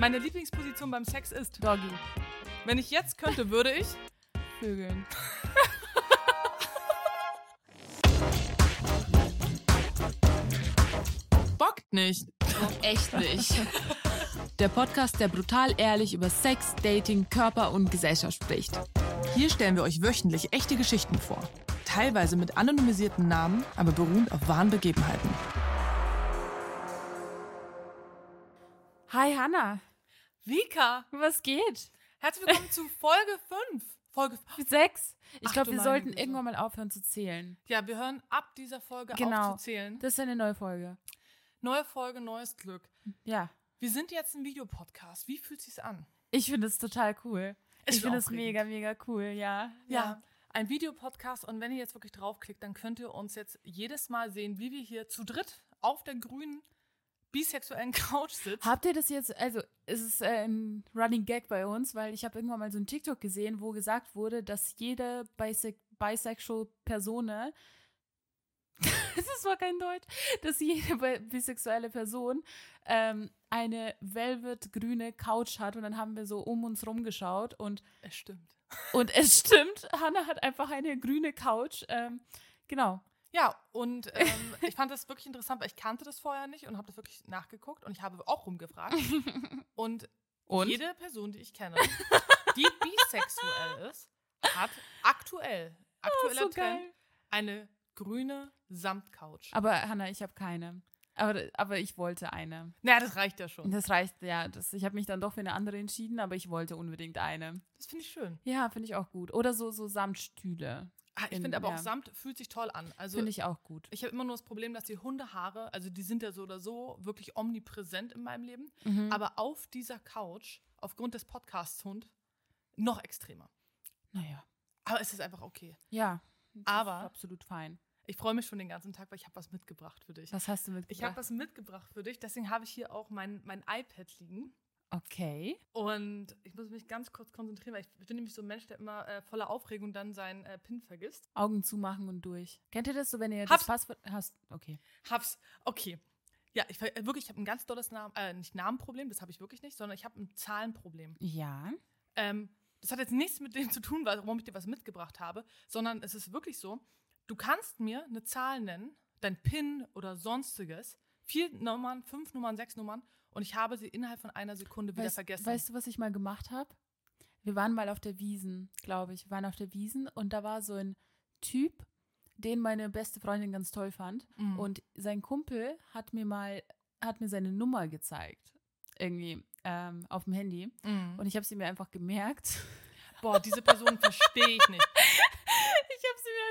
Meine Lieblingsposition beim Sex ist, Doggy. wenn ich jetzt könnte, würde ich. Vögeln. Bockt nicht. Echt nicht. Der Podcast, der brutal ehrlich über Sex, Dating, Körper und Gesellschaft spricht. Hier stellen wir euch wöchentlich echte Geschichten vor. Teilweise mit anonymisierten Namen, aber beruhend auf wahren Begebenheiten. Hi Hanna, Vika, was geht? herzlich willkommen zu Folge 5. Folge Sechs? Ich Ach glaube, wir sollten Güte. irgendwann mal aufhören zu zählen. Ja, wir hören ab dieser Folge Genau. auf zu zählen. Das ist eine neue Folge. Neue Folge, neues Glück. Ja. Wir sind jetzt ein Videopodcast. Wie fühlt sich's an? Ich finde es total cool. Es ich ist finde es mega, mega cool, ja. Ja, ein Videopodcast und wenn ihr jetzt wirklich draufklickt, dann könnt ihr uns jetzt jedes Mal sehen, wie wir hier zu dritt auf der grünen bisexuellen Couch sitzen. Habt ihr das jetzt, also es ist äh, ein Running Gag bei uns, weil ich habe irgendwann mal so ein TikTok gesehen, wo gesagt wurde, dass jede Bise bisexual Person, das ist zwar kein Deutsch, dass jede bi- bisexuelle Person ähm, eine velvet-grüne Couch hat und dann haben wir so um uns rumgeschaut und, Es stimmt. und es stimmt, Hannah hat einfach eine grüne Couch, ähm, genau. Ja, und ähm, ich fand das wirklich interessant, weil ich kannte das vorher nicht und habe das wirklich nachgeguckt und ich habe auch rumgefragt. Und, Und? jede Person, die ich kenne, die bisexuell ist, hat aktuell, aktueller so Trend, geil. eine grüne Samtcouch. Aber Hannah, ich habe keine. Aber, aber ich wollte eine. Naja, das reicht ja schon. Das reicht, ja. Das, ich habe mich dann doch für eine andere entschieden, aber ich wollte unbedingt eine. Das finde ich schön. Ja, finde ich auch gut. Oder so, so Samtstühle. Ah, Ich In- finde aber ja. auch Samt fühlt sich toll an. Also Finde ich auch gut. Ich habe immer nur das Problem, dass die Hundehaare, also die sind ja so oder so wirklich omnipräsent in meinem Leben, Mhm. aber auf dieser Couch, aufgrund des Podcasts Hund, noch extremer. Naja. Aber es ist einfach okay. Ja. Aber- Absolut fein. Ich freue mich schon den ganzen Tag, weil ich habe was mitgebracht für dich. Was hast du Ich mitgebracht? habe was mitgebracht für dich, deswegen habe ich hier auch mein, mein iPad liegen. Okay. Und ich muss mich ganz kurz konzentrieren, weil ich bin nämlich so ein Mensch, der immer äh, voller Aufregung dann seinen äh, PIN vergisst. Augen zumachen und durch. Kennt ihr das so, wenn ihr Hab's. das Passwort hast? Okay. Hab's. Okay. Ja, ich äh, wirklich, ich habe ein ganz dolles Namen, äh, nicht Namenproblem, das habe ich wirklich nicht, sondern ich habe ein Zahlenproblem. Ja. Ähm, das hat jetzt nichts mit dem zu tun, warum ich dir was mitgebracht habe, sondern es ist wirklich so, du kannst mir eine Zahl nennen, dein PIN oder sonstiges, vier Nummern, fünf Nummern, sechs Nummern und ich habe sie innerhalb von einer Sekunde wieder Weißt, vergessen. weißt du, was ich mal gemacht habe? Wir waren mal auf der Wiesen, glaube ich. Wir waren auf der Wiesen und da war so ein Typ, den meine beste Freundin ganz toll fand. Mhm. Und sein Kumpel hat mir mal, hat mir seine Nummer gezeigt. Irgendwie ähm, auf dem Handy. Mhm. Und ich habe sie mir einfach gemerkt. Boah, diese Person verstehe ich nicht.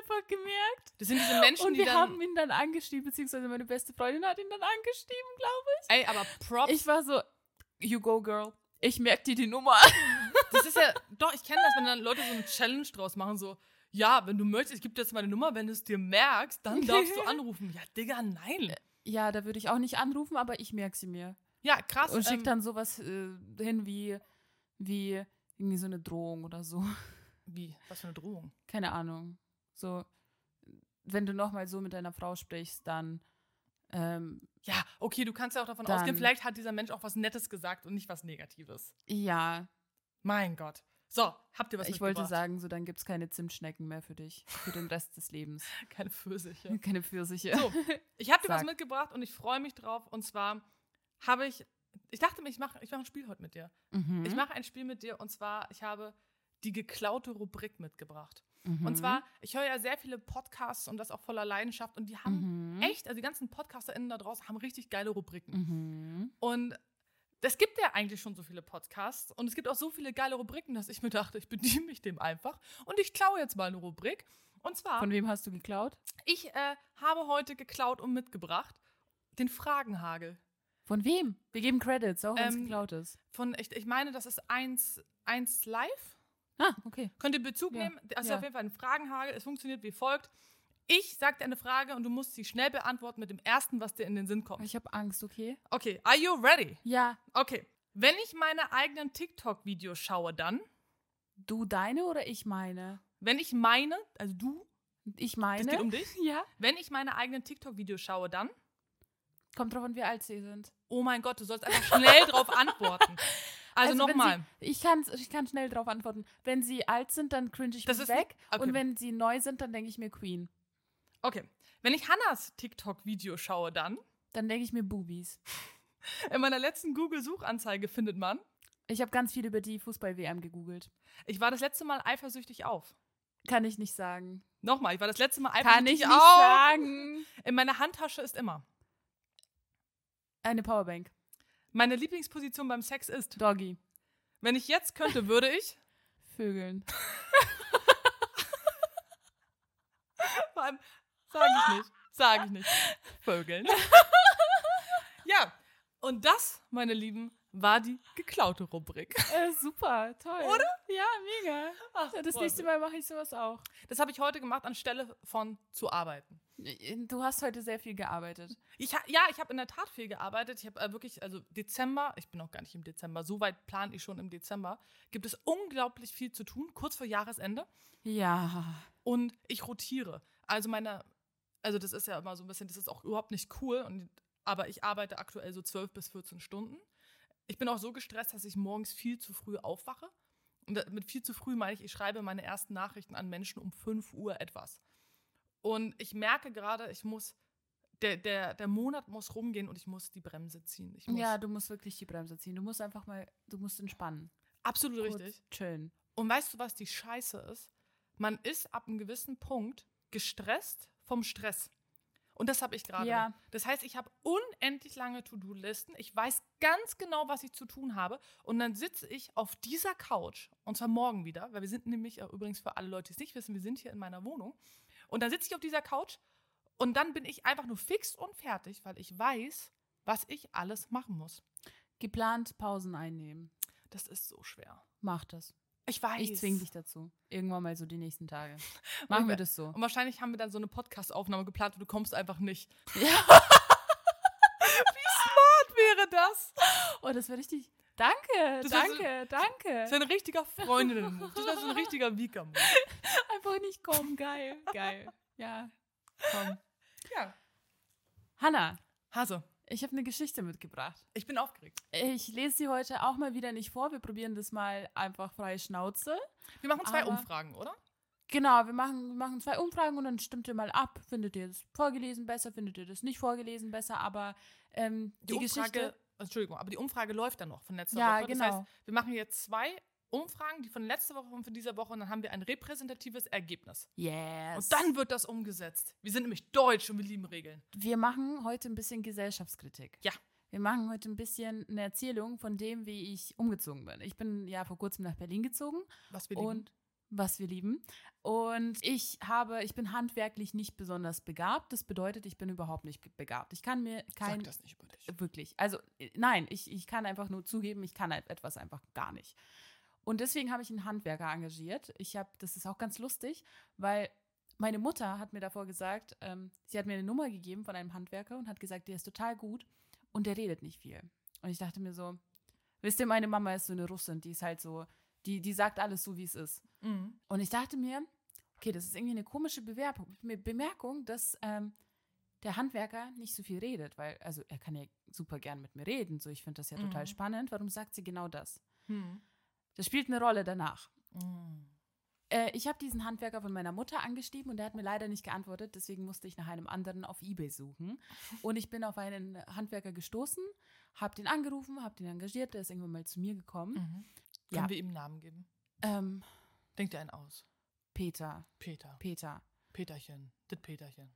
Ich einfach gemerkt. Das sind diese Menschen, Und die wir haben ihn dann angeschrieben, beziehungsweise meine beste Freundin hat ihn dann angeschrieben, glaube ey, aber ich. Props. Ich war so, you go, girl. Ich merke dir die Nummer. das ist ja. Doch, ich kenne das, wenn dann Leute so eine Challenge draus machen, so. Ja, wenn du möchtest, ich gebe dir jetzt meine Nummer, wenn du es dir merkst, dann darfst du anrufen. Ja, Digga, nein. Ja, da würde ich auch nicht anrufen, aber ich merke sie mir. Ja, krass. Und schickt ähm, dann sowas äh, hin wie, wie irgendwie so eine Drohung oder so. Wie? Was für eine Drohung? Keine Ahnung. So, wenn du nochmal so mit deiner Frau sprichst, dann ähm, Ja, okay, du kannst ja auch davon Dann- ausgehen, vielleicht hat dieser Mensch auch was Nettes gesagt und nicht was Negatives. ja, Mein Gott. So, habt ihr was ich wollte sagen, so dann gibt es keine Zimtschnecken mehr für dich, für den Rest des Lebens. Keine Pfirsiche. Keine Pfirsiche. So, ich habe dir was mitgebracht und ich freue mich drauf. Und zwar habe ich, ich dachte mir, ich mache ich mach ein Spiel heute mit dir. Mhm. Ich mache ein Spiel mit dir und zwar, ich habe die geklaute Rubrik mitgebracht. Mhm. Und zwar, ich höre ja sehr viele Podcasts und das auch voller Leidenschaft und die haben Mhm. echt, also die ganzen PodcasterInnen da draußen haben richtig geile Rubriken. Mhm. Und es gibt ja eigentlich schon so viele Podcasts und es gibt auch so viele geile Rubriken, dass ich mir dachte, ich bediene mich dem einfach und ich klaue jetzt mal eine Rubrik. Und zwar, Von wem hast du geklaut? ich äh, habe heute geklaut und mitgebracht den Fragenhagel. Von wem? Wir geben Credits, auch wenn es Ähm, geklaut ist. Von, ich, ich meine, das ist eins, eins live. Ah, okay. Könnt ihr Bezug Ja, nehmen? Das ist ja. auf jeden Fall ein Fragenhagel. Es funktioniert wie folgt. Ich sage dir eine Frage und du musst sie schnell beantworten mit dem ersten, was dir in den Sinn kommt. Ich habe Angst, okay? Okay, are you ready? Ja. Okay. Wenn ich meine eigenen TikTok-Videos schaue, dann, Du deine oder ich meine? wenn ich meine, also du, Ich meine. das geht um dich, Ja. wenn ich meine eigenen TikTok-Videos schaue, dann, Kommt drauf an, wie alt sie sind. oh mein Gott, du sollst einfach schnell drauf antworten. Also, wenn nochmal. Ich kann, ich kann schnell darauf antworten. Wenn sie alt sind, dann cringe ich Das mich ist- weg. okay. Und wenn sie neu sind, dann denke ich mir Queen. Okay. Wenn ich Hannas TikTok-Video schaue, dann Dann denke ich mir Boobies. in meiner letzten Google-Suchanzeige findet man, Ich habe ganz viel über die Fußball-WM gegoogelt. ich war das letzte Mal eifersüchtig auf. Kann ich nicht sagen. Nochmal, ich war das letzte Mal Kann eifersüchtig ich nicht auf. sagen. In meiner Handtasche ist immer. Eine Powerbank. Meine Lieblingsposition beim Sex ist, Doggy. wenn ich jetzt könnte, würde ich, Vögeln. vor allem, sage ich nicht, sage ich nicht, Vögeln. ja, und das, meine Lieben, war die geklaute Rubrik. Äh, super, toll. Oder? Ja, mega. Ach, Das nächste Mal mache ich sowas auch. Das habe ich heute gemacht, anstelle von zu arbeiten. Du hast heute sehr viel gearbeitet. Ich ja, ich habe in der Tat viel gearbeitet. Ich habe äh, wirklich, also Dezember, ich bin noch gar nicht im Dezember, so weit plane ich schon im Dezember, gibt es unglaublich viel zu tun, kurz vor Jahresende. Ja. Und ich rotiere. Also meine, also das ist ja immer so ein bisschen, das ist auch überhaupt nicht cool, und, aber ich arbeite aktuell so 12 bis 14 Stunden. Ich bin auch so gestresst, dass ich morgens viel zu früh aufwache. Und mit viel zu früh meine ich, ich schreibe meine ersten Nachrichten an Menschen um 5 Uhr etwas. Und ich merke gerade, ich muss, der, der, der Monat muss rumgehen und ich muss die Bremse ziehen. Ich muss, Ja, du musst wirklich die Bremse ziehen. Du musst einfach mal, du musst entspannen. absolut Kurz richtig. chillen. Und weißt du, was die Scheiße ist? Man ist ab einem gewissen Punkt gestresst vom Stress. Und das habe ich gerade. Ja. Das heißt, ich habe unendlich lange To-Do-Listen. Ich weiß ganz genau, was ich zu tun habe. Und dann sitze ich auf dieser Couch, und zwar morgen wieder, weil wir sind nämlich, äh, übrigens für alle Leute, die es nicht wissen, wir sind hier in meiner Wohnung. Und dann sitze ich auf dieser Couch und dann bin ich einfach nur fix und fertig, weil ich weiß, was ich alles machen muss. Geplant Pausen einnehmen. Das ist so schwer. Mach das. Ich weiß. Ich zwing dich dazu. Irgendwann mal so die nächsten Tage. Machen wir das so. Und wahrscheinlich haben wir dann so eine Podcast-Aufnahme geplant und du kommst einfach nicht. Ja. Was wäre das? Oh, das wäre richtig. Danke, Das wär so- danke, Das danke. ist ein richtiger Freundinnen-Move. Das ist ein richtiger Vika-Move. Einfach nicht kommen. Geil, geil. Ja, komm. Ja. Hanna, Hase, ich habe eine Geschichte mitgebracht. ich bin aufgeregt. Ich lese sie heute auch mal wieder nicht vor. Wir probieren das mal einfach freie Schnauze. Wir machen zwei Aber- Umfragen, oder? Genau, wir machen, wir machen zwei Umfragen und dann stimmt ihr mal ab. Findet ihr das vorgelesen besser? Findet ihr das nicht vorgelesen besser? Aber ähm, die, Die, Umfrage, Geschichte. Entschuldigung, aber die Umfrage läuft dann noch von letzter Ja, Woche. Das genau. heißt, wir machen jetzt zwei Umfragen, die von letzter Woche und von dieser Woche, und dann haben wir ein repräsentatives Ergebnis. Yes. Und dann wird das umgesetzt. Wir sind nämlich deutsch und wir lieben Regeln. wir machen heute ein bisschen Gesellschaftskritik. Ja. Wir machen heute ein bisschen eine Erzählung von dem, wie ich umgezogen bin. Ich bin ja vor kurzem nach Berlin gezogen Was wir lieben. und was wir lieben. Und ich habe, ich bin handwerklich nicht besonders begabt. Das bedeutet, ich bin überhaupt nicht begabt. Ich kann mir kein Sag das nicht über dich. Wirklich. Also, äh, nein, ich, ich kann einfach nur zugeben, ich kann halt etwas einfach gar nicht. Und deswegen habe ich einen Handwerker engagiert. Ich habe, das ist auch ganz lustig, weil meine Mutter hat mir davor gesagt, ähm, sie hat mir eine Nummer gegeben von einem Handwerker und hat gesagt, der ist total gut und der redet nicht viel. Und ich dachte mir so, wisst ihr, meine Mama ist so eine Russin, die ist halt so, die, die sagt alles so, wie es ist. Mhm. Und ich dachte mir, okay, das ist irgendwie eine komische Bewerbung, Bemerkung, dass ähm, der Handwerker nicht so viel redet, weil, also er kann ja super gern mit mir reden, so ich finde das ja total Mhm. spannend. Warum sagt sie genau das? Mhm. Das spielt eine Rolle danach. Mhm. Äh, ich habe diesen Handwerker von meiner Mutter angeschrieben und der hat mir leider nicht geantwortet, deswegen musste ich nach einem anderen auf Ebay suchen. Und ich bin auf einen Handwerker gestoßen, habe den angerufen, habe den engagiert, der ist irgendwann mal zu mir gekommen. Mhm. Ja. Können wir ihm einen Namen geben? Ähm, Denkt dir einen aus. Peter, Peter. Peter. Peterchen. Das Peterchen.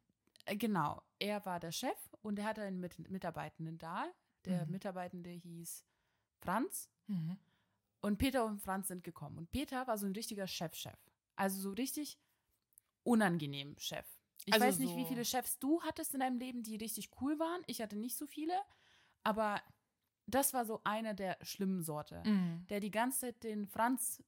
Äh, Genau, er war der Chef und er hatte einen Mit Mitarbeitenden da. Der Mhm. Mitarbeitende hieß Franz Mhm. und Peter und Franz sind gekommen. Und Peter war so ein richtiger Chef-Chef. Also so richtig unangenehm Chef. Ich Also weiß nicht, wie so- viele Chefs du hattest in deinem Leben, die richtig cool waren. Ich hatte nicht so viele, aber das war so einer der schlimmen Sorte Mhm. der die ganze Zeit den Franz,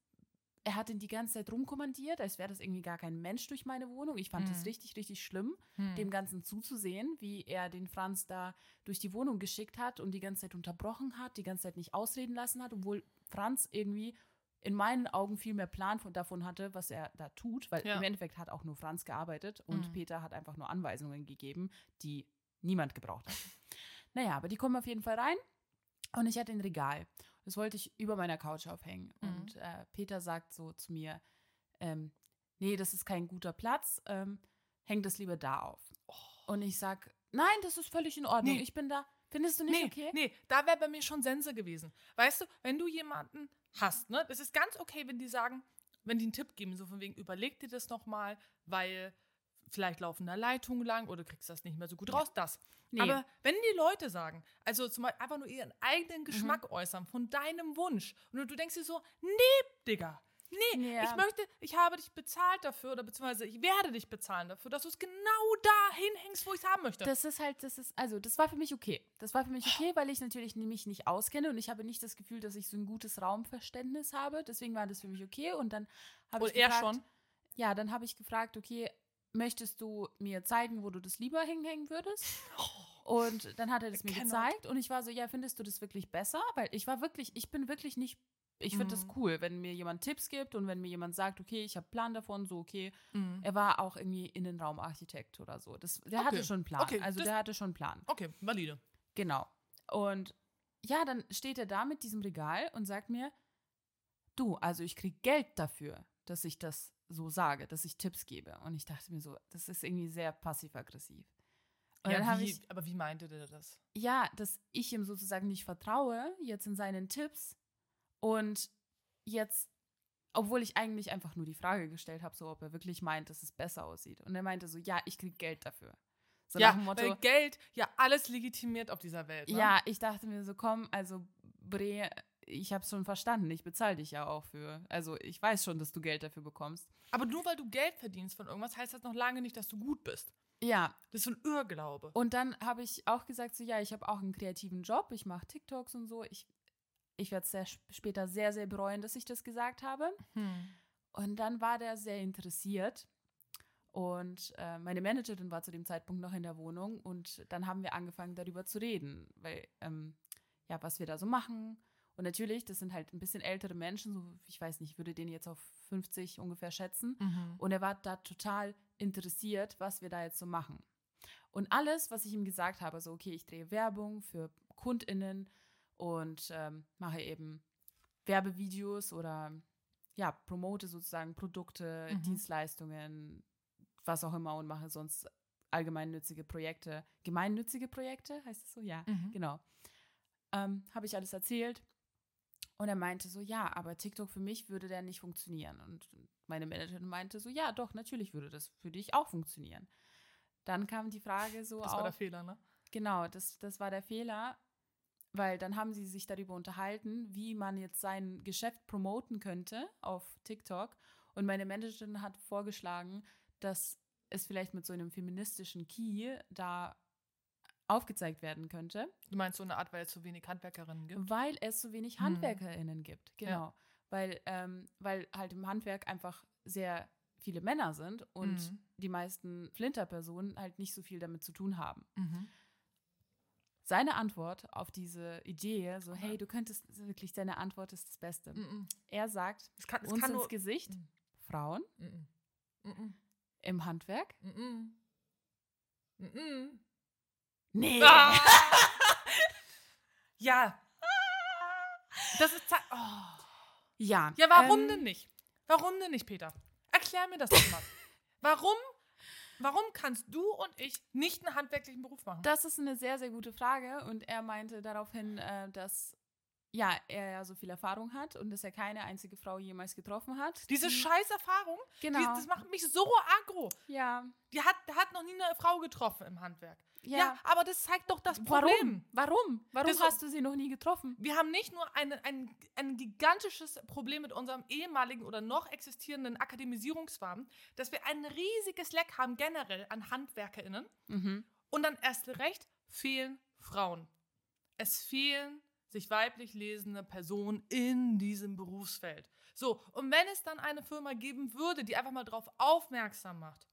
er hat ihn die ganze Zeit rumkommandiert, als wäre das irgendwie gar kein Mensch durch meine Wohnung. Ich fand Mhm. das richtig, richtig schlimm, Mhm. dem Ganzen zuzusehen, wie er den Franz da durch die Wohnung geschickt hat und die ganze Zeit unterbrochen hat, die ganze Zeit nicht ausreden lassen hat, obwohl Franz irgendwie in meinen Augen viel mehr Plan von, davon hatte, was er da tut, weil Ja. im Endeffekt hat auch nur Franz gearbeitet und Mhm. Peter hat einfach nur Anweisungen gegeben, die niemand gebraucht hat. naja, aber die kommen auf jeden Fall rein und ich hatte ein Regal. Das wollte ich über meiner Couch aufhängen. Mhm. Und äh, Peter sagt so zu mir, ähm, nee, das ist kein guter Platz, ähm, häng das lieber da auf. Und ich sag, nein, das ist völlig in Ordnung. Oh. Nee. Ich bin da. Findest du nicht nee, okay? nee, da wäre bei mir schon Sense gewesen. Weißt du, wenn du jemanden hast, ne, das ist ganz okay, wenn die sagen, wenn die einen Tipp geben, so von wegen, überleg dir das nochmal, weil vielleicht laufen da Leitungen lang oder du kriegst das nicht mehr so gut raus, das. Nee. Aber wenn die Leute sagen, also zum Beispiel einfach nur ihren eigenen Mhm. Geschmack äußern von deinem Wunsch und du denkst dir so, nee, Digga, nee, Ja. ich möchte, ich habe dich bezahlt dafür oder beziehungsweise ich werde dich bezahlen dafür, dass du es genau da hinhängst, wo ich es haben möchte. Das ist halt, das ist, also das war für mich okay. Das war für mich okay, weil ich natürlich mich nicht auskenne und ich habe nicht das Gefühl, dass ich so ein gutes Raumverständnis habe. Deswegen war das für mich okay. Und dann habe Und ich er gefragt, schon? Ja, dann habe ich gefragt, okay, möchtest du mir zeigen, wo du das lieber hinhängen würdest? Und dann hat er das mir Cannot. gezeigt und ich war so, ja, findest du das wirklich besser? Weil ich war wirklich, ich bin wirklich nicht, ich finde das Mhm. cool, wenn mir jemand Tipps gibt und wenn mir jemand sagt, okay, ich habe Plan davon, so okay. Mhm. Er war auch irgendwie Innenraumarchitekt oder so. Das, der Okay. hatte schon einen Plan. Okay, also das- der hatte schon einen Plan. Okay, valide. Genau. Und ja, dann steht er da mit diesem Regal und sagt mir, du, also ich krieg Geld dafür, dass ich das so sage, dass ich Tipps gebe. Und ich dachte mir so, das ist irgendwie sehr passiv-aggressiv. Ja, wie, ich, aber wie meinte der das? ja, dass ich ihm sozusagen nicht vertraue, jetzt in seinen Tipps. Und jetzt, obwohl ich eigentlich einfach nur die Frage gestellt habe, so ob er wirklich meint, dass es besser aussieht. Und er meinte so, ja, ich krieg Geld dafür. So ja, nach dem Motto, weil Geld ja alles legitimiert auf dieser Welt. Ne? Ja, ich dachte mir so, komm, also Bre, ich hab's schon verstanden, ich bezahle dich ja auch für. Also ich weiß schon, dass du Geld dafür bekommst. Aber nur weil du Geld verdienst von irgendwas, heißt das noch lange nicht, dass du gut bist. Ja, Das ist so ein Irrglaube. und dann habe ich auch gesagt, so ja, ich habe auch einen kreativen Job, ich mache TikToks und so. Ich, ich werde es später sehr, sehr bereuen, dass ich das gesagt habe. Hm. Und dann war der sehr interessiert. Und äh, meine Managerin war zu dem Zeitpunkt noch in der Wohnung und dann haben wir angefangen darüber zu reden, weil ähm, ja, was wir da so machen. Und natürlich, das sind halt ein bisschen ältere Menschen, so ich weiß nicht, ich würde den jetzt auf 50 ungefähr schätzen. Mhm. Und er war da total interessiert, was wir da jetzt so machen. Und alles, was ich ihm gesagt habe, so, okay, ich drehe Werbung für KundInnen und ähm, mache eben Werbevideos oder ja, promote sozusagen Produkte, Mhm. Dienstleistungen, was auch immer und mache sonst allgemeinnützige Projekte. Gemeinnützige Projekte, heißt es so? Ja, Mhm. genau. Ähm, habe ich alles erzählt. Und er meinte so, ja, aber TikTok für mich würde der nicht funktionieren. Und meine Managerin meinte so, ja, doch, natürlich würde das für dich auch funktionieren. Dann kam die Frage so Das auf. war der Fehler, ne? Genau, das, das war der Fehler, weil dann haben sie sich darüber unterhalten, wie man jetzt sein Geschäft promoten könnte auf TikTok. Und meine Managerin hat vorgeschlagen, dass es vielleicht mit so einem feministischen Key da aufgezeigt werden könnte, Du meinst so eine Art, weil es so wenig Handwerkerinnen gibt? weil es so wenig Mhm. HandwerkerInnen gibt. Genau. Weil, ähm, weil halt im Handwerk einfach sehr viele Männer sind und Mhm. die meisten Flinterpersonen halt nicht so viel damit zu tun haben. Mhm. seine Antwort auf diese Idee, so, hey, du könntest wirklich, deine Antwort ist das Beste. Mhm. Er sagt Es kann, es uns kann ins. Gesicht, Mhm. Frauen Mhm. Mhm. im Handwerk. Nee. Ah! ja. Das ist. Oh. Ja. Ja, warum ähm, denn nicht? Warum denn nicht, Peter? Erklär mir das doch mal. warum, warum kannst du und ich nicht einen handwerklichen Beruf machen? Das ist eine sehr, sehr gute Frage. Und er meinte daraufhin, äh, dass ja, er ja so viel Erfahrung hat und dass er keine einzige Frau jemals getroffen hat. Diese die- scheiß Erfahrung, Genau. die, das macht mich so aggro. ja. Die hat, der hat noch nie eine Frau getroffen im Handwerk. Ja, Ja. aber das zeigt doch das Warum? Problem. Warum? Warum Das- hast du sie noch nie getroffen? Wir haben nicht nur eine, ein, ein gigantisches Problem mit unserem ehemaligen oder noch existierenden Akademisierungswahn, dass wir ein riesiges Leck haben generell an HandwerkerInnen Mhm. und dann erst recht fehlen Frauen. Es fehlen sich weiblich lesende Personen in diesem Berufsfeld. So, und wenn es dann eine Firma geben würde, die einfach mal darauf aufmerksam macht,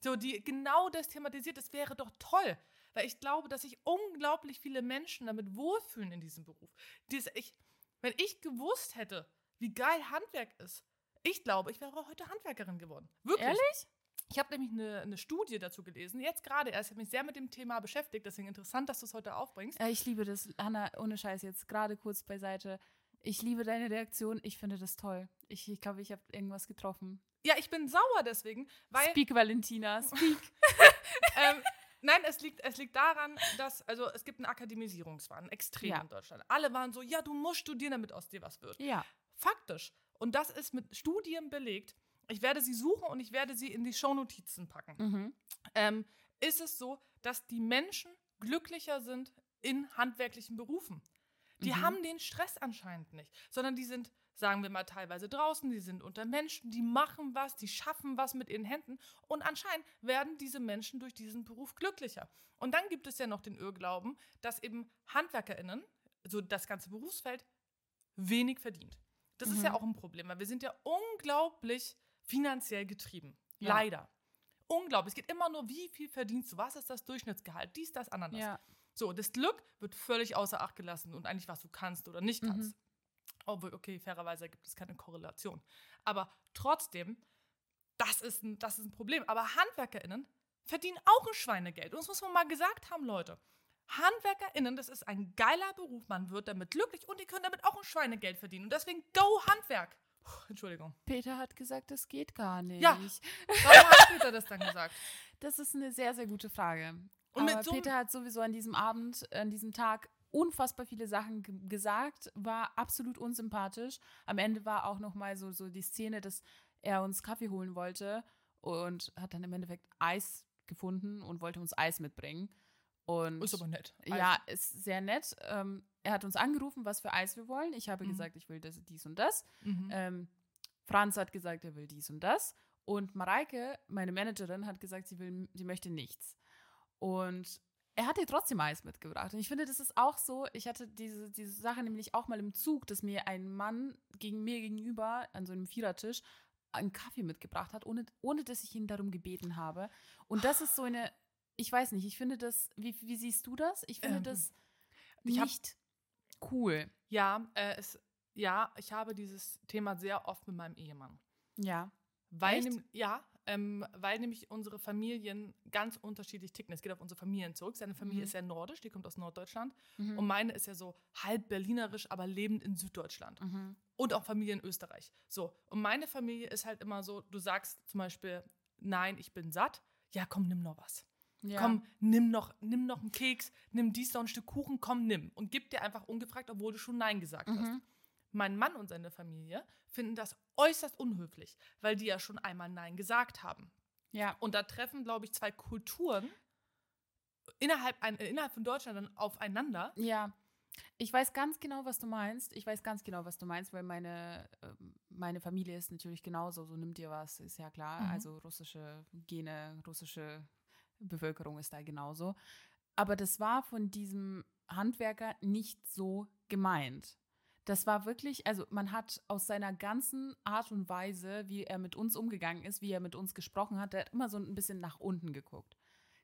so, die genau das thematisiert, das wäre doch toll. Weil ich glaube, dass sich unglaublich viele Menschen damit wohlfühlen in diesem Beruf. Dies, ich, wenn ich gewusst hätte, wie geil Handwerk ist, ich glaube, ich wäre heute Handwerkerin geworden. Wirklich. Ehrlich? Ich habe nämlich eine, eine Studie dazu gelesen, jetzt gerade erst. Ich habe mich sehr mit dem Thema beschäftigt, deswegen interessant, dass du es heute aufbringst. Ich liebe das, Hanna, ohne Scheiß jetzt gerade kurz beiseite. Ich liebe deine Reaktion. Ich finde das toll. Ich glaube, ich, glaub, ich habe irgendwas getroffen. Ja, ich bin sauer deswegen, weil. Speak, Valentina, speak. ähm, nein, es liegt, es liegt daran, dass, also es gibt einen Akademisierungswahn, extrem Ja. in Deutschland. Alle waren so, ja, du musst studieren, damit aus dir was wird. ja. Faktisch. Und das ist mit Studien belegt. Ich werde sie suchen und ich werde sie in die Shownotizen packen. Mhm. Ähm, ist es so, dass die Menschen glücklicher sind in handwerklichen Berufen. Die Mhm. haben den Stress anscheinend nicht, sondern die sind, sagen wir mal, teilweise draußen, die sind unter Menschen, die machen was, die schaffen was mit ihren Händen und anscheinend werden diese Menschen durch diesen Beruf glücklicher. Und dann gibt es ja noch den Irrglauben, dass eben HandwerkerInnen, so das ganze Berufsfeld, wenig verdient. Das ist Mhm. ja auch ein Problem, weil wir sind ja unglaublich finanziell getrieben. Ja. Leider. Unglaublich. Es geht immer nur, wie viel verdienst du? Was ist das Durchschnittsgehalt? Dies, das, Ananas. Ja. So, das Glück wird völlig außer Acht gelassen und eigentlich, was du kannst oder nicht Mhm. Obwohl, okay, fairerweise gibt es keine Korrelation. Aber trotzdem, das ist ein, das ist ein Problem. Aber HandwerkerInnen verdienen auch ein Schweinegeld. Und das muss man mal gesagt haben, Leute. HandwerkerInnen, das ist ein geiler Beruf. Man wird damit glücklich und die können damit auch ein Schweinegeld verdienen. Und deswegen go Handwerk. Puh, Entschuldigung. Peter hat gesagt, das geht gar nicht. Ja. Warum hat Peter das dann gesagt? Das ist eine sehr, sehr gute Frage. Und mit Aber so Peter hat sowieso an diesem Abend, an diesem Tag unfassbar viele Sachen ge gesagt, war absolut unsympathisch. Am Ende war auch noch mal so, so die Szene, dass er uns Kaffee holen wollte und hat dann im Endeffekt Eis gefunden und wollte uns Eis mitbringen. Und Ist aber nett. ja, ist sehr nett. Ähm, er hat uns angerufen, was für Eis wir wollen. Ich habe Mhm. gesagt, ich will das, dies und das. Mhm. Ähm, Franz hat gesagt, er will dies und das. Und Mareike, meine Managerin, hat gesagt, sie, will, sie möchte nichts. Und er hat ihr trotzdem Eis mitgebracht. Und ich finde, das ist auch so. Ich hatte diese, diese Sache nämlich auch mal im Zug, dass mir ein Mann gegen mir gegenüber an so einem Vierertisch einen Kaffee mitgebracht hat, ohne, ohne dass ich ihn darum gebeten habe. Und das ist so eine, ich weiß nicht, ich finde das, wie, wie siehst du das? Ich finde Ähm, das ich hab- nicht cool. Ja, äh, es, ja, ich habe dieses Thema sehr oft mit meinem Ehemann. Ja. Weil, Echt? ja, ähm, weil nämlich unsere Familien ganz unterschiedlich ticken. Es geht auf unsere Familien zurück. Seine Familie Mhm. ist ja nordisch, die kommt aus Norddeutschland. Mhm. Und meine ist ja so halb berlinerisch, aber lebend in Süddeutschland. Mhm. Und auch Familie in Österreich. So, und meine Familie ist halt immer so, du sagst zum Beispiel, nein, ich bin satt. Ja, komm, nimm noch was. Ja. Komm, nimm noch, nimm noch einen Keks, nimm dies noch ein Stück Kuchen, komm, nimm. Und gib dir einfach ungefragt, obwohl du schon Nein gesagt hast. Mein Mann und seine Familie finden das äußerst unhöflich, weil die ja schon einmal Nein gesagt haben. Ja. Und da treffen, glaube ich, zwei Kulturen innerhalb, ein, äh, innerhalb von Deutschland dann aufeinander. Ja. Ich weiß ganz genau, was du meinst. Ich weiß ganz genau, was du meinst, weil meine, ähm, meine Familie ist natürlich genauso. So nimmt dir was, ist ja klar. Mhm. Also russische Gene, russische Bevölkerung ist da genauso. Aber das war von diesem Handwerker nicht so gemeint. Das war wirklich, also man hat aus seiner ganzen Art und Weise, wie er mit uns umgegangen ist, wie er mit uns gesprochen hat, der hat immer so ein bisschen nach unten geguckt.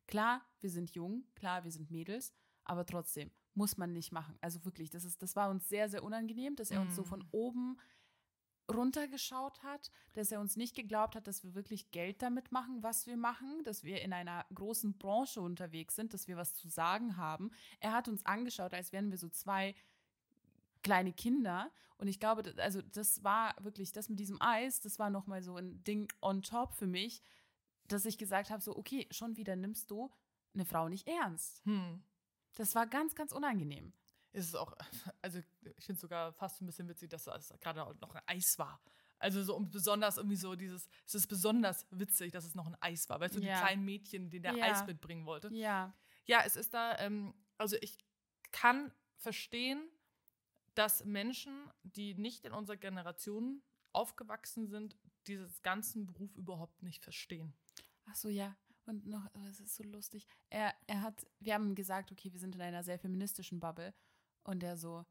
Klar, wir sind jung, klar, wir sind Mädels, aber trotzdem muss man nicht machen. Also wirklich, das ist, das war uns sehr, sehr unangenehm, dass er uns so von oben runtergeschaut hat, dass er uns nicht geglaubt hat, dass wir wirklich Geld damit machen, was wir machen, dass wir in einer großen Branche unterwegs sind, dass wir was zu sagen haben. Er hat uns angeschaut, als wären wir so zwei kleine Kinder. Und ich glaube, das- also das war wirklich, das mit diesem Eis, das war nochmal so ein Ding on top für mich, dass ich gesagt habe, so, okay, schon wieder nimmst du eine Frau nicht ernst. Hm. Das war ganz, ganz unangenehm. Ist es auch, also ich finde es sogar fast ein bisschen witzig, dass es gerade noch ein Eis war. Also so und besonders irgendwie so dieses, es ist besonders witzig, dass es noch ein Eis war. Weißt du, Ja. die kleinen Mädchen, denen der Ja. Eis mitbringen wollte. Ja. Ja, es ist da, ähm, also ich kann verstehen, dass Menschen, die nicht in unserer Generation aufgewachsen sind, dieses ganzen Beruf überhaupt nicht verstehen. Ach so, ja. Und noch, oh, es ist so lustig. Er, er hat, wir haben gesagt, okay, wir sind in einer sehr feministischen Bubble. Und der so,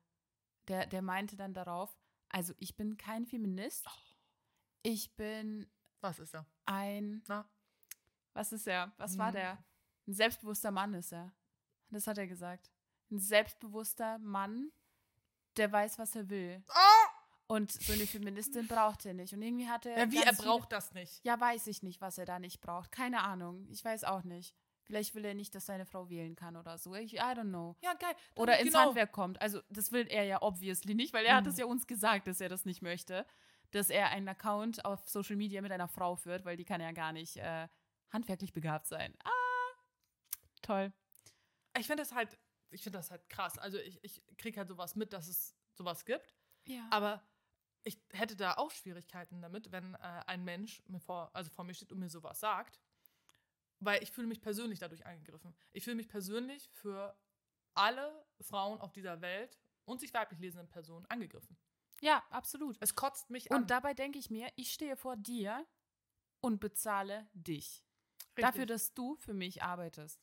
der, der meinte dann darauf, also ich bin kein Feminist. Ich bin Was ist da? ein, Na? was ist er? Was war Hm. der? Ein selbstbewusster Mann ist er. Das hat er gesagt. Ein selbstbewusster Mann, der weiß, was er will. Und so eine Feministin braucht er nicht. Und irgendwie hat er. Ja, wie, er braucht das nicht. Ja, weiß ich nicht, was er da nicht braucht. Keine Ahnung. Ich weiß auch nicht. Vielleicht will er nicht, dass seine Frau wählen kann oder so. Ich, I don't know. Ja, geil. Dann Oder ins genau. Handwerk kommt. Also, das will er ja obviously nicht, weil er hat Mhm. es ja uns gesagt, dass er das nicht möchte. Dass er einen Account auf Social Media mit einer Frau führt, weil die kann ja gar nicht äh, handwerklich begabt sein. Ah, toll. Ich finde das halt, ich finde das halt krass. Also ich, ich kriege halt sowas mit, dass es sowas gibt. Ja. Aber ich hätte da auch Schwierigkeiten damit, wenn äh, ein Mensch mir vor, also vor mir steht und mir sowas sagt. Weil ich fühle mich persönlich dadurch angegriffen. Ich fühle mich persönlich für alle Frauen auf dieser Welt und sich weiblich lesenden Personen angegriffen. ja, absolut. Es kotzt mich an. Und dabei denke ich mir, ich stehe vor dir und bezahle dich. Richtig. Dafür, dass du für mich arbeitest.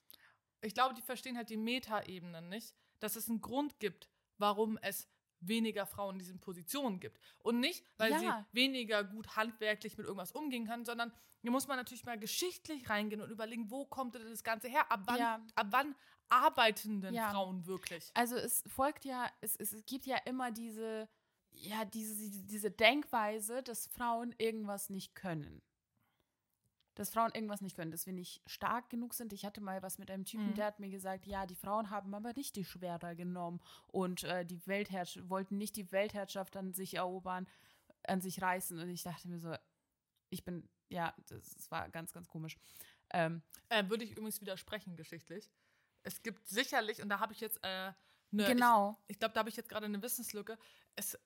Ich glaube, die verstehen halt die Metaebenen nicht, dass es einen Grund gibt, warum es weniger Frauen in diesen Positionen gibt. Und nicht, weil Ja. sie weniger gut handwerklich mit irgendwas umgehen kann, sondern hier muss man natürlich mal geschichtlich reingehen und überlegen, wo kommt denn das Ganze her? Ab wann, Ja. ab wann arbeiten denn Ja. Frauen wirklich? Also es folgt ja, es, es, es gibt ja immer diese, ja, diese, diese Denkweise, dass Frauen irgendwas nicht können. Dass Frauen irgendwas nicht können, dass wir nicht stark genug sind. Ich hatte mal was mit einem Typen, Mhm. der hat mir gesagt, ja, die Frauen haben aber nicht die Schwerter genommen und äh, die Weltherrschaft, wollten nicht die Weltherrschaft an sich erobern, an sich reißen. Und ich dachte mir so, ich bin, ja, das, das war ganz, ganz komisch. Ähm, Äh, würde ich übrigens widersprechen geschichtlich. Es gibt sicherlich, und da habe ich jetzt äh, eine, genau. ich, ich glaube, da habe ich jetzt gerade eine Wissenslücke. Es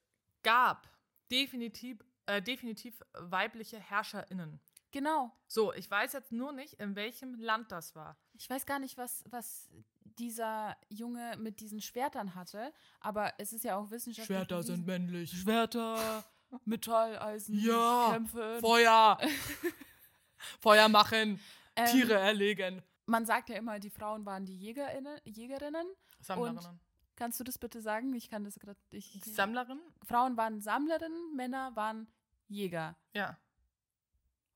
gab definitiv, äh, definitiv weibliche HerrscherInnen. Genau. So, ich weiß jetzt nur nicht, in welchem Land das war. Ich weiß gar nicht, was, was dieser Junge mit diesen Schwertern hatte, aber es ist ja auch wissenschaftlich. bewiesen- männlich. Schwerter, Metall, Eisen, Ja, Kämpfe. Feuer. Feuer machen. Ähm, Tiere erlegen. Man sagt ja immer, die Frauen waren die Jägerinnen. Jägerinnen. Sammlerinnen. Kannst du das bitte sagen? Ich kann das gerade. Ich, Sammlerin? Frauen waren Sammlerinnen, Männer waren Jäger. Ja.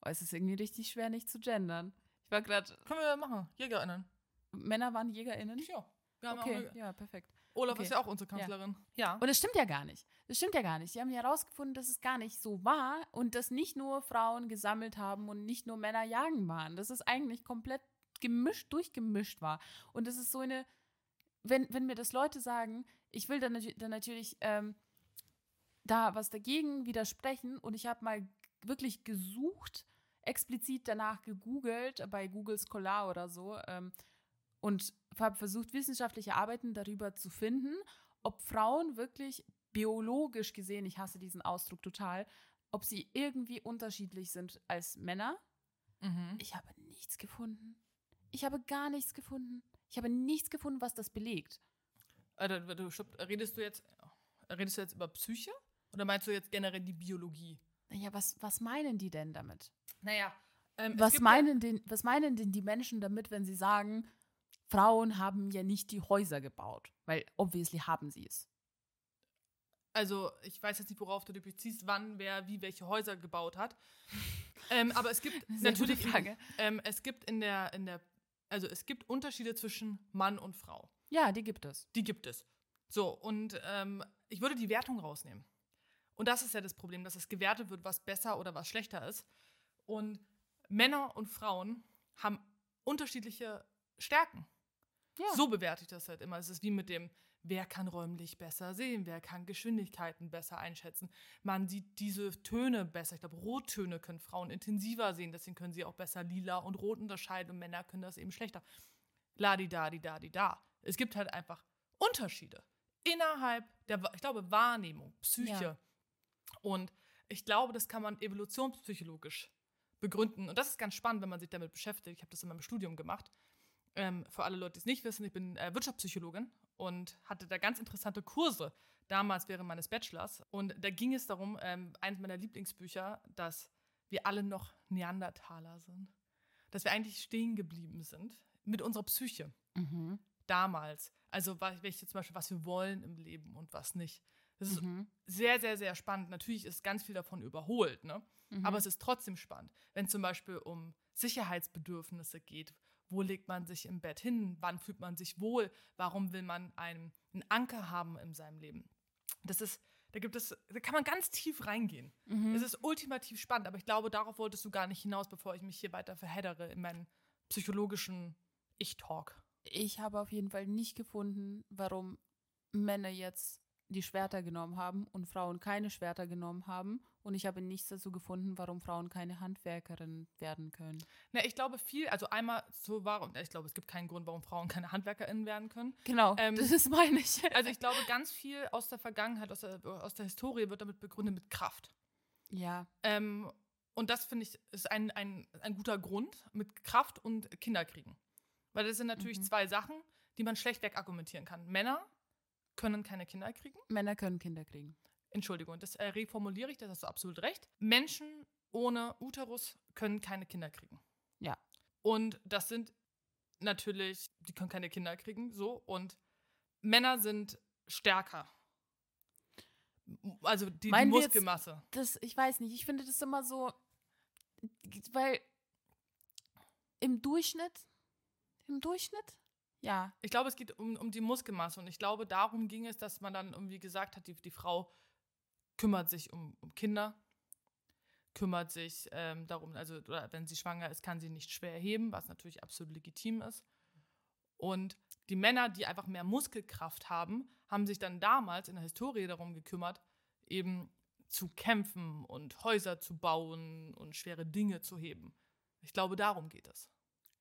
Oh, es ist irgendwie richtig schwer, nicht zu gendern. Ich war gerade. Können wir machen. JägerInnen. Männer waren JägerInnen. Ja. Wir haben Okay, auch, ja, perfekt. Olaf okay. ist ja auch unsere Kanzlerin. Ja. Und es stimmt ja gar nicht. Das stimmt ja gar nicht. Die haben ja herausgefunden, dass es gar nicht so war und dass nicht nur Frauen gesammelt haben und nicht nur Männer jagen waren. Dass es eigentlich komplett gemischt, durchgemischt war. Und es ist so eine, wenn, wenn mir das Leute sagen, ich will dann, dann natürlich ähm, da was dagegen widersprechen und ich habe mal wirklich gesucht, explizit danach gegoogelt, bei Google Scholar oder so, ähm, und habe versucht, wissenschaftliche Arbeiten darüber zu finden, ob Frauen wirklich biologisch gesehen, ich hasse diesen Ausdruck total, ob sie irgendwie unterschiedlich sind als Männer. Mhm. Ich habe nichts gefunden. Ich habe gar nichts gefunden. Ich habe nichts gefunden, was das belegt. Äh, du, redest du jetzt redest du jetzt über Psyche? Oder meinst du jetzt generell die Biologie? Naja, was, was meinen die denn damit? Naja. Ähm, Was meinen, denn, was meinen denn die Menschen damit, wenn sie sagen, Frauen haben ja nicht die Häuser gebaut? Weil obviously haben sie es. Also, ich weiß jetzt nicht, worauf du dich beziehst, wann wer wie welche Häuser gebaut hat. ähm, aber es gibt natürlich, Frage. ähm, es gibt in der, in der, also es gibt Unterschiede zwischen Mann und Frau. Ja, die gibt es. Die gibt es. So, und ähm, ich würde die Wertung rausnehmen. Und das ist ja das Problem, dass es gewertet wird, was besser oder was schlechter ist. Und Männer und Frauen haben unterschiedliche Stärken. Ja. So bewerte ich das halt immer. Es ist wie mit dem, wer kann räumlich besser sehen, wer kann Geschwindigkeiten besser einschätzen. Man sieht diese Töne besser. Ich glaube, Rottöne können Frauen intensiver sehen, deswegen können sie auch besser lila und rot unterscheiden und Männer können das eben schlechter. Ladi da, di da, di da. Es gibt halt einfach Unterschiede innerhalb der, ich glaube, Wahrnehmung, Psyche. Ja. Und ich glaube, das kann man evolutionspsychologisch begründen. Und das ist ganz spannend, wenn man sich damit beschäftigt. Ich habe das in meinem Studium gemacht. Ähm, für alle Leute, die es nicht wissen, ich bin äh, Wirtschaftspsychologin und hatte da ganz interessante Kurse damals während meines Bachelors. Und da ging es darum, ähm, eines meiner Lieblingsbücher, dass wir alle noch Neandertaler sind. Dass wir eigentlich stehen geblieben sind mit unserer Psyche Mhm. damals. Also welche zum Beispiel, was wir wollen im Leben und was nicht. Das ist Mhm. sehr, sehr, sehr spannend. Natürlich ist ganz viel davon überholt, ne? Mhm. Aber es ist trotzdem spannend. Wenn zum Beispiel um Sicherheitsbedürfnisse geht, wo legt man sich im Bett hin, wann fühlt man sich wohl, warum will man einen, einen Anker haben in seinem Leben. Das ist, da gibt es, da kann man ganz tief reingehen. Mhm. Es ist ultimativ spannend, aber ich glaube, darauf wolltest du gar nicht hinaus, bevor ich mich hier weiter verheddere in meinen psychologischen Ich talk. Ich habe auf jeden Fall nicht gefunden, warum Männer jetzt die Schwerter genommen haben und Frauen keine Schwerter genommen haben. Und ich habe nichts dazu gefunden, warum Frauen keine Handwerkerin werden können. Na, ich glaube viel, also einmal so warum, ich glaube, es gibt keinen Grund, warum Frauen keine HandwerkerInnen werden können. Genau, Ähm, das ist meine ich. Also ich glaube, ganz viel aus der Vergangenheit, aus der, aus der Historie wird damit begründet mit Kraft. ja, Ähm, und das finde ich ist ein, ein, ein guter Grund mit Kraft und Kinderkriegen. Weil das sind natürlich Mhm. zwei Sachen, die man schlecht wegargumentieren kann. Männer können keine Kinder kriegen. Männer können Kinder kriegen. Entschuldigung, das äh, reformuliere ich, das hast du absolut recht. Menschen ohne Uterus können keine Kinder kriegen. Ja. Und das sind natürlich, die können keine Kinder kriegen, so. Und Männer sind stärker. Also die, die wir jetzt- Muskelmasse. Das, ich weiß nicht, ich finde das immer so, weil im Durchschnitt, im Durchschnitt, ja, Ich glaube, es geht um, um die Muskelmasse und ich glaube, darum ging es, dass man dann irgendwie gesagt hat, die, die Frau kümmert sich um, um Kinder, kümmert sich ähm, darum, also oder wenn sie schwanger ist, kann sie nicht schwer heben, was natürlich absolut legitim ist. Und die Männer, die einfach mehr Muskelkraft haben, haben sich dann damals in der Historie darum gekümmert, eben zu kämpfen und Häuser zu bauen und schwere Dinge zu heben. Ich glaube, darum geht es.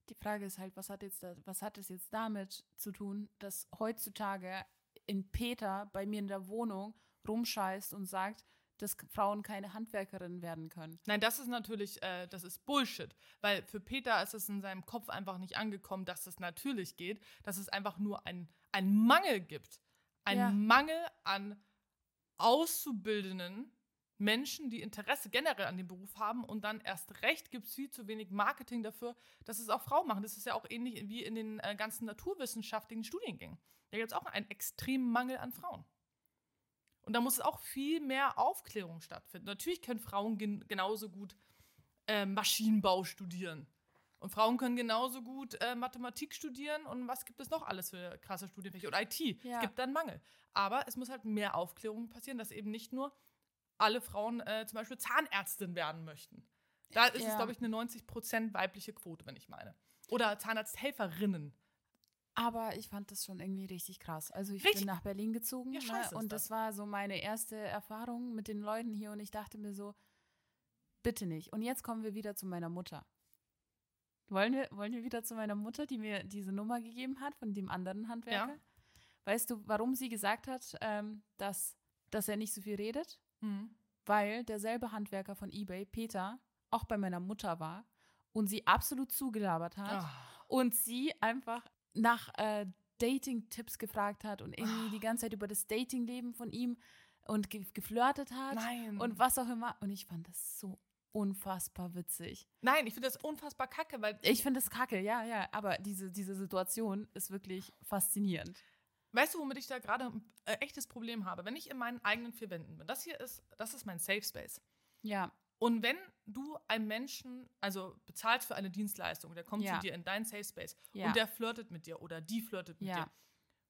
Die Frage ist halt, was hat, jetzt da, was hat es jetzt damit zu tun, dass heutzutage in Peter bei mir in der Wohnung rumscheißt und sagt, dass Frauen keine Handwerkerinnen werden können. Nein, das ist natürlich, äh, das ist Bullshit. Weil für Peter ist es in seinem Kopf einfach nicht angekommen, dass es natürlich geht, dass es einfach nur ein, ein Mangel gibt. Ein Ja. Mangel an auszubildenden Menschen, die Interesse generell an dem Beruf haben und dann erst recht gibt es viel zu wenig Marketing dafür, dass es auch Frauen machen. Das ist ja auch ähnlich wie in den äh, ganzen naturwissenschaftlichen Studiengängen. Da gibt es auch einen extremen Mangel an Frauen. Und da muss auch viel mehr Aufklärung stattfinden. Natürlich können Frauen gen genauso gut äh, Maschinenbau studieren. Und Frauen können genauso gut äh, Mathematik studieren und was gibt es noch alles für krasse Studienfächer? Und IT. Ja. Es gibt dann Mangel. Aber es muss halt mehr Aufklärung passieren, dass eben nicht nur alle Frauen äh, zum Beispiel Zahnärztin werden möchten. Da ist es, Ja. glaube ich, eine 90% weibliche Quote, wenn ich meine. Oder Zahnarzthelferinnen. Aber ich fand das schon irgendwie richtig krass. Also ich Richtig. bin nach Berlin gezogen Ja, ne? scheiße und das. das war so meine erste Erfahrung mit den Leuten hier und ich dachte mir so, bitte nicht. Und jetzt kommen wir wieder zu meiner Mutter. Wollen wir, wollen wir wieder zu meiner Mutter, die mir diese Nummer gegeben hat von dem anderen Handwerker? Ja. Weißt du, warum sie gesagt hat, ähm, dass, dass er nicht so viel redet? Mhm. weil derselbe Handwerker von eBay, Peter, auch bei meiner Mutter war und sie absolut zugelabert hat Ah. und sie einfach nach äh, Dating-Tipps gefragt hat und irgendwie Ah. die ganze Zeit über das Datingleben von ihm und ge geflirtet hat Nein. und was auch immer. Und ich fand das so unfassbar witzig. Nein, ich finde das unfassbar kacke, weil Ich finde es kacke, ja, ja, aber diese, diese Situation ist wirklich faszinierend. Weißt du, womit ich da gerade ein äh, echtes Problem habe? Wenn ich in meinen eigenen vier Wänden bin, das hier ist, das ist mein Safe Space. Ja, Und wenn du einen Menschen, also bezahlst für eine Dienstleistung, der kommt Ja. zu dir in deinen Safe Space Ja. und der flirtet mit dir oder die flirtet mit Ja. dir,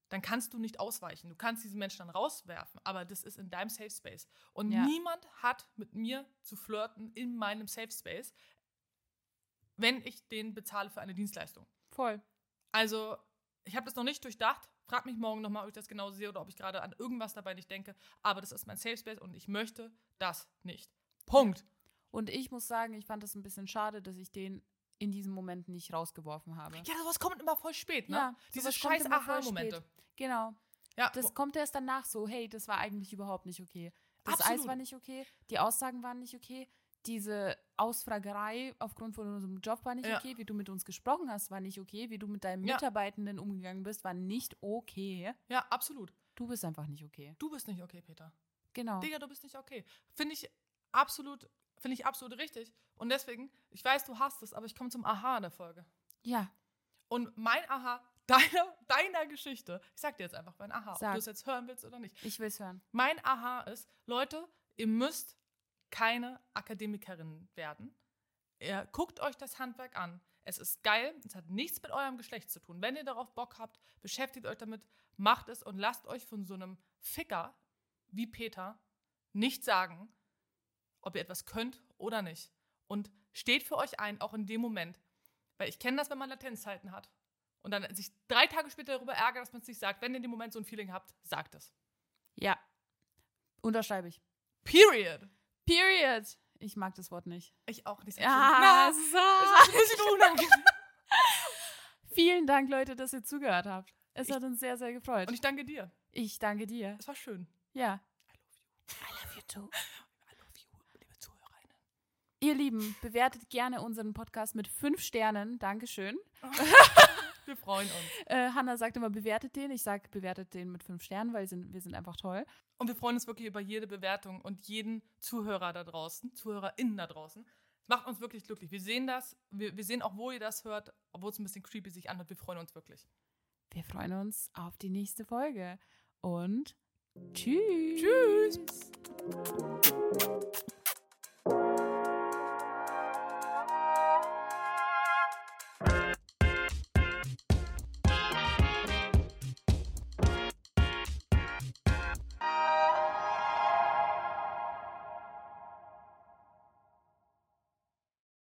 dann kannst du nicht ausweichen. Du kannst diesen Menschen dann rauswerfen, aber das ist in deinem Safe Space. Und niemand hat mit mir zu flirten in meinem Safe Space, wenn ich den bezahle für eine Dienstleistung. voll. Also, ich habe das noch nicht durchdacht. Frag mich morgen nochmal, ob ich das genau sehe oder ob ich gerade an irgendwas dabei nicht denke. Aber das ist mein Safe Space und ich möchte das nicht. Punkt. Und ich muss sagen, ich fand es ein bisschen schade, dass ich den in diesem Moment nicht rausgeworfen habe. Ja, sowas kommt immer voll spät, ne? Ja, Diese scheiß Aha-Momente. Genau. Ja, Das kommt erst danach so, hey, das war eigentlich überhaupt nicht okay. Das Absolut. Eis war nicht okay, die Aussagen waren nicht okay, diese Ausfragerei aufgrund von unserem Job war nicht Ja. okay, wie du mit uns gesprochen hast, war nicht okay, wie du mit deinem Ja. Mitarbeitenden umgegangen bist, war nicht okay. ja, absolut. Du bist einfach nicht okay. Du bist nicht okay, Peter. Genau. Digga, du bist nicht okay. Finde ich absolut, finde ich absolut richtig. Und deswegen, ich weiß, du hast es, aber ich komme zum Aha der Folge. Ja, Und mein Aha deiner, deiner Geschichte, ich sag dir jetzt einfach mein Aha, ob Sag. du es jetzt hören willst oder nicht. ich will's hören. Mein Aha ist, Leute, ihr müsst keine Akademikerin werden. Ihr guckt euch das Handwerk an. Es ist geil, es hat nichts mit eurem Geschlecht zu tun. Wenn ihr darauf Bock habt, beschäftigt euch damit, macht es und lasst euch von so einem Ficker wie Peter nicht sagen, ob ihr etwas könnt oder nicht. Und steht für euch ein, auch in dem Moment. Weil ich kenne das, wenn man Latenzzeiten hat. und dann sich drei Tage später darüber ärgert, dass man es nicht sagt. Wenn ihr in dem Moment so ein Feeling habt, sagt es. Ja. Unterschreibe ich. Period. Period. Ich mag das Wort nicht. Ich auch nicht. Ja, das so. ist ein bisschen unangenehm. Vielen Dank, Leute, dass ihr zugehört habt. Es hat uns sehr, sehr gefreut. Und ich danke dir. ich danke dir. Es war schön. Ja. I love you too. I love you, liebe Zuhörerinnen. Ihr Lieben, bewertet gerne unseren Podcast mit fünf Sternen. Dankeschön. Wir freuen uns. Äh, Hanna sagt immer, bewertet den. Ich sage, bewertet den mit fünf Sternen, weil sind, wir sind einfach toll. Und wir freuen uns wirklich über jede Bewertung und jeden Zuhörer da draußen, ZuhörerInnen da draußen. Es macht uns wirklich glücklich. Wir sehen das, wir, wir sehen auch, wo ihr das hört, obwohl es ein bisschen creepy sich anhört. Wir freuen uns wirklich. Wir freuen uns auf die nächste Folge. Und tschüss. Tschüss.